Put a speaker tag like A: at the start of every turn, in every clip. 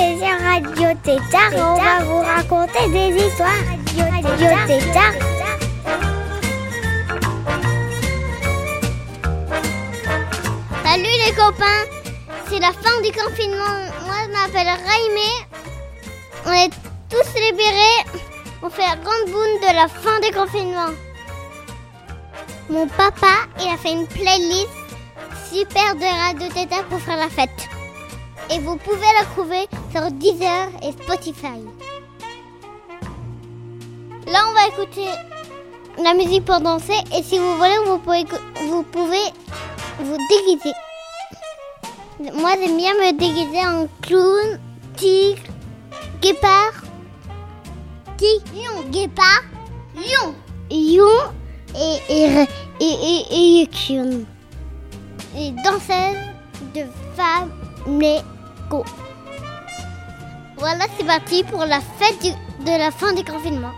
A: Radio Tétard on va vous raconter des histoires. Radio Tétard. Salut les copains, c'est la fin du confinement. Moi je m'appelle Raimé. On est tous libérés. On fait la grande boune de la fin du confinement. Mon papa, il a fait une playlist super de Radio Tétard pour faire la fête. Et vous pouvez la trouver sur Deezer et Spotify. Là, on va écouter la musique pour danser. Et si vous voulez, vous pouvez, vous déguiser. Moi, j'aime bien me déguiser en clown, tigre, guépard. Tigre, lion, guépard, lion. Lion et, et, et, et, et. Et danseuse de Voilà, c'est parti pour la fête de la fin du confinement.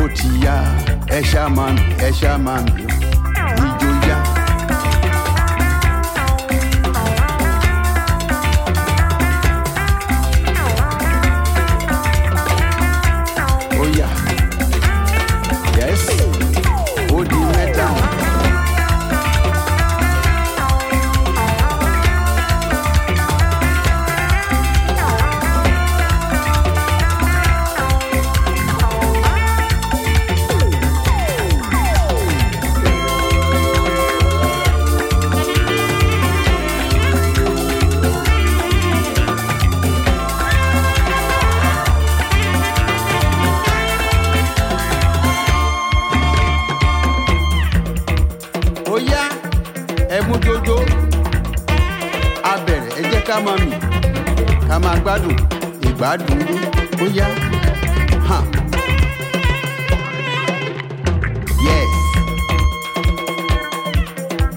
B: Otia, Eshaman,
C: Eshaman.
D: ká máa gbádùn ìgbádùn ó yá. yes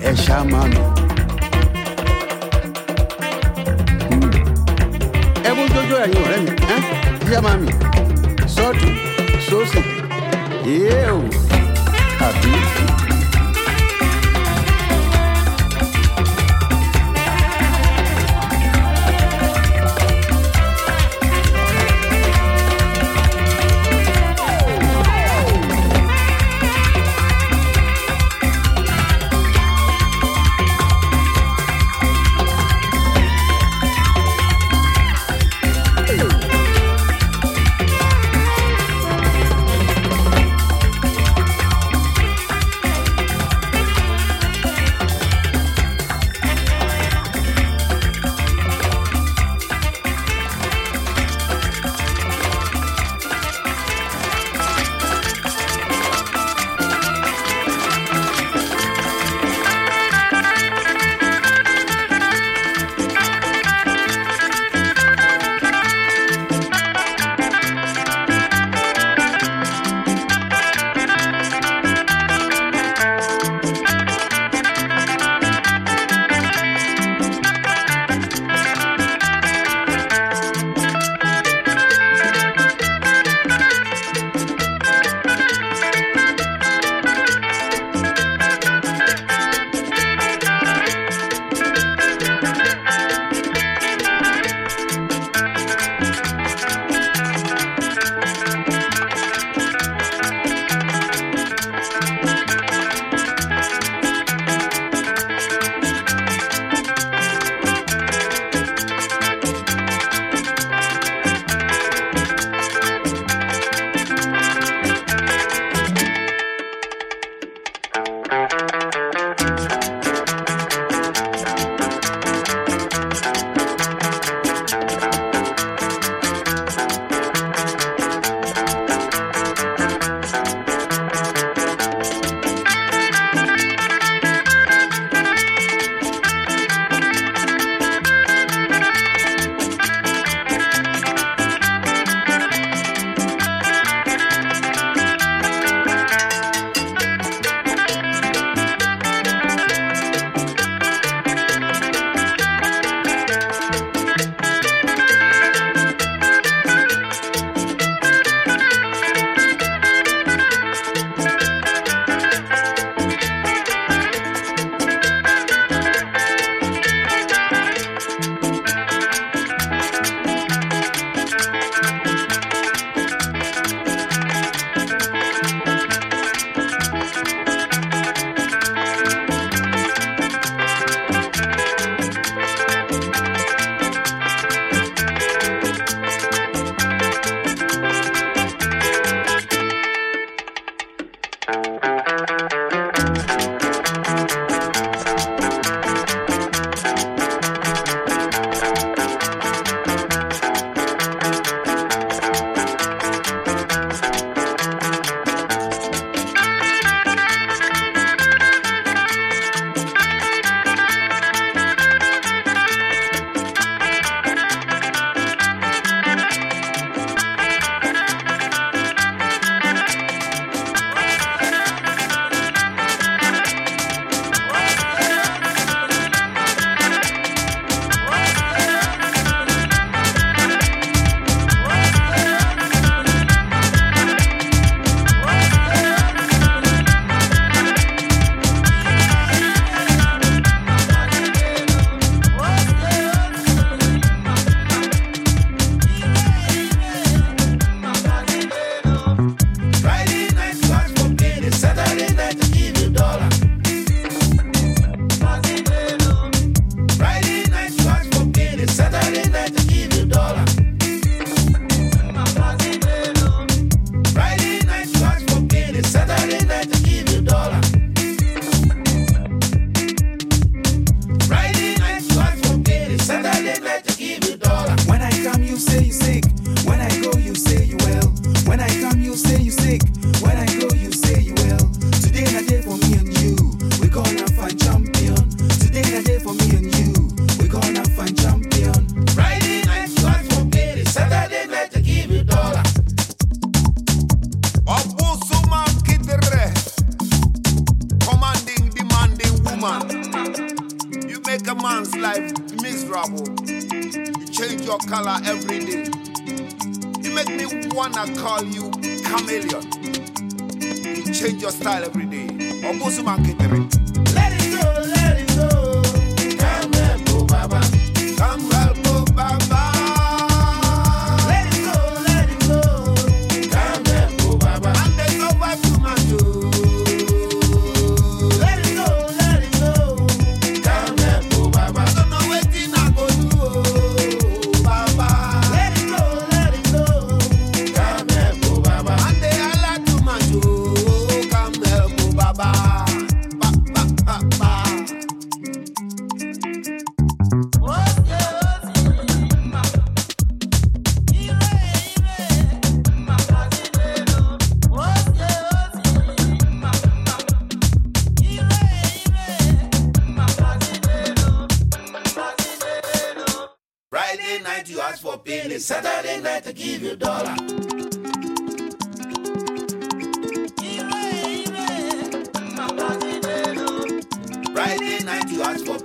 D: ẹ ṣá máa nù. Hmm. ẹkún jójó ẹ̀yin ọ̀rẹ́ mi ẹ́ ṣíṣẹ́ máa mi sọ́ọ̀tù sósì èèwọ̀ àbí.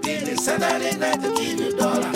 E: Guinness, Saturday night, the Guinness dollar.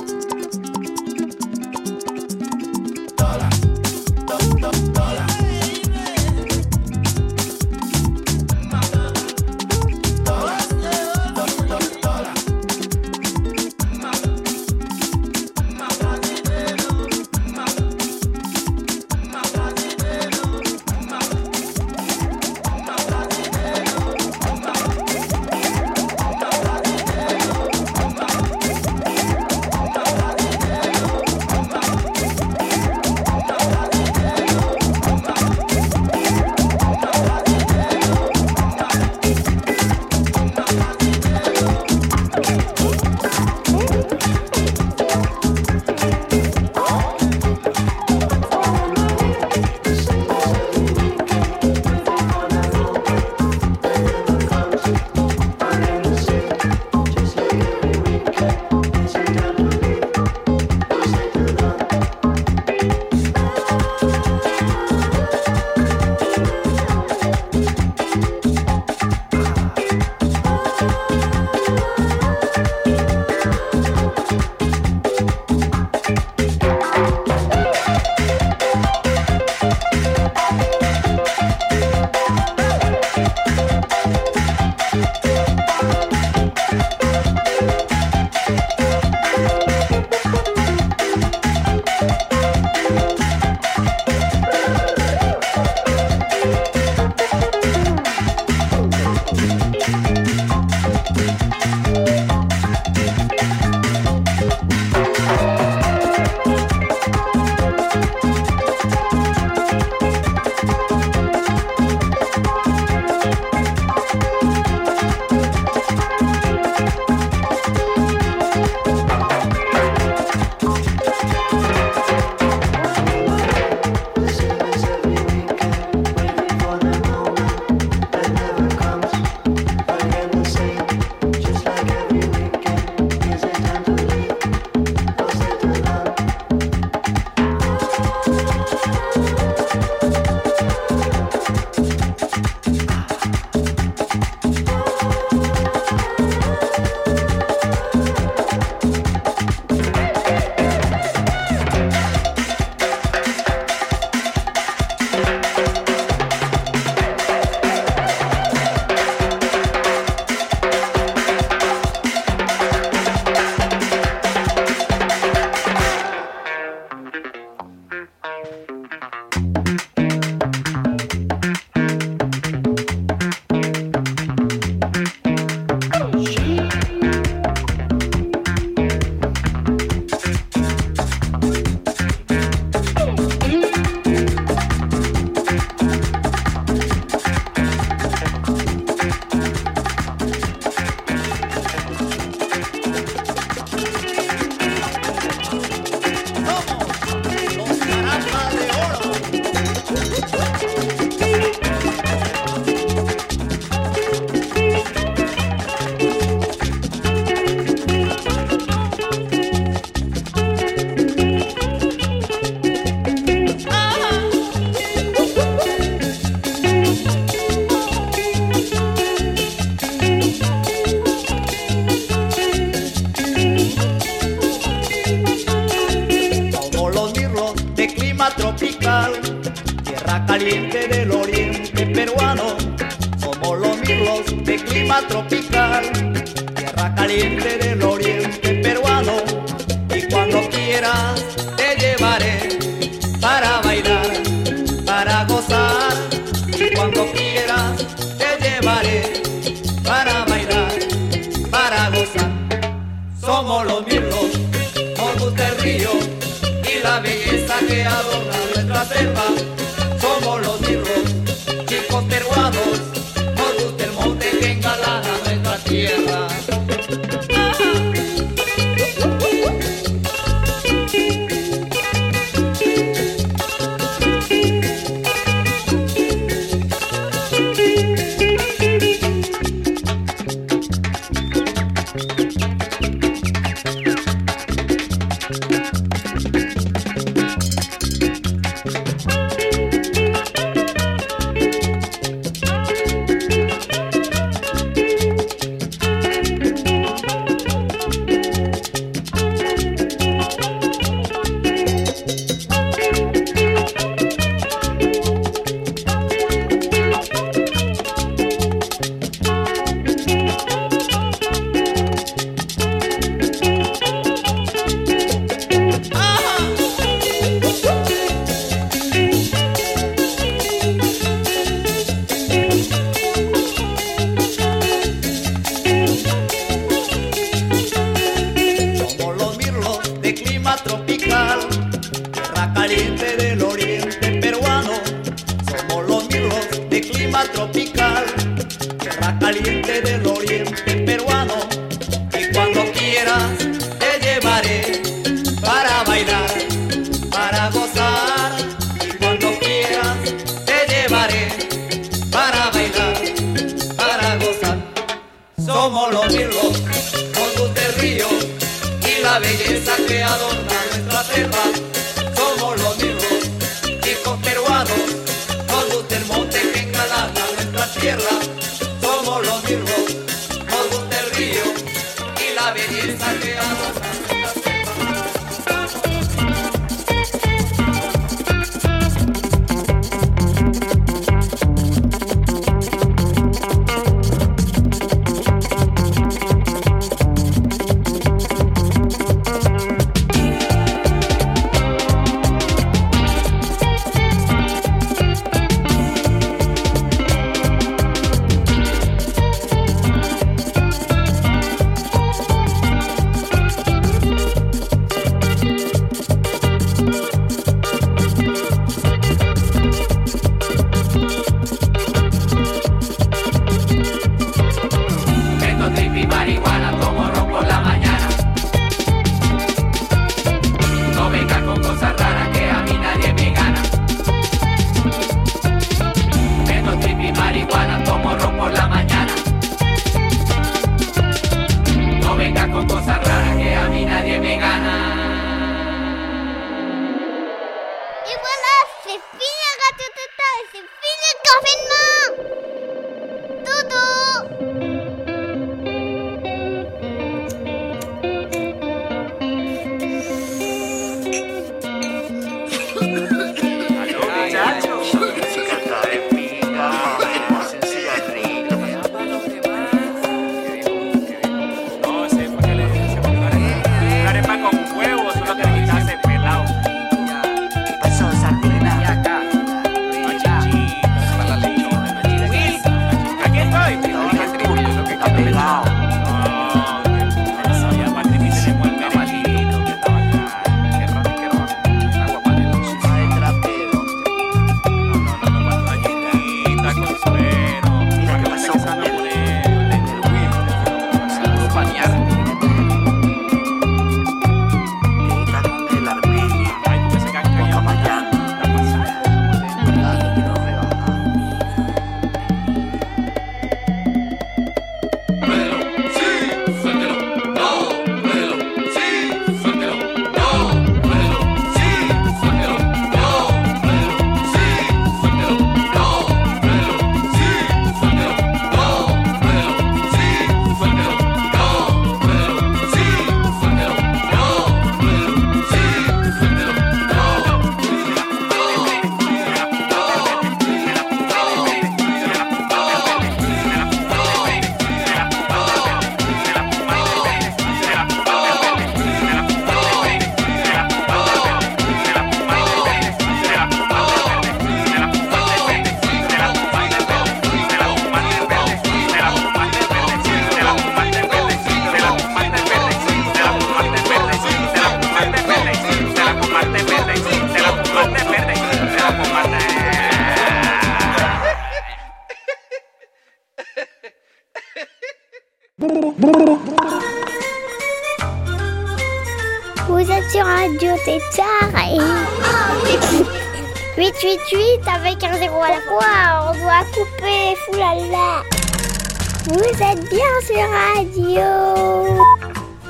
F: Vous êtes bien sur radio.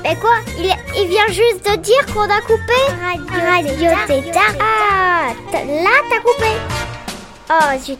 F: Mais quoi il, il vient juste de dire qu'on a coupé Radio. Ah, t- là t'as coupé. Oh zut.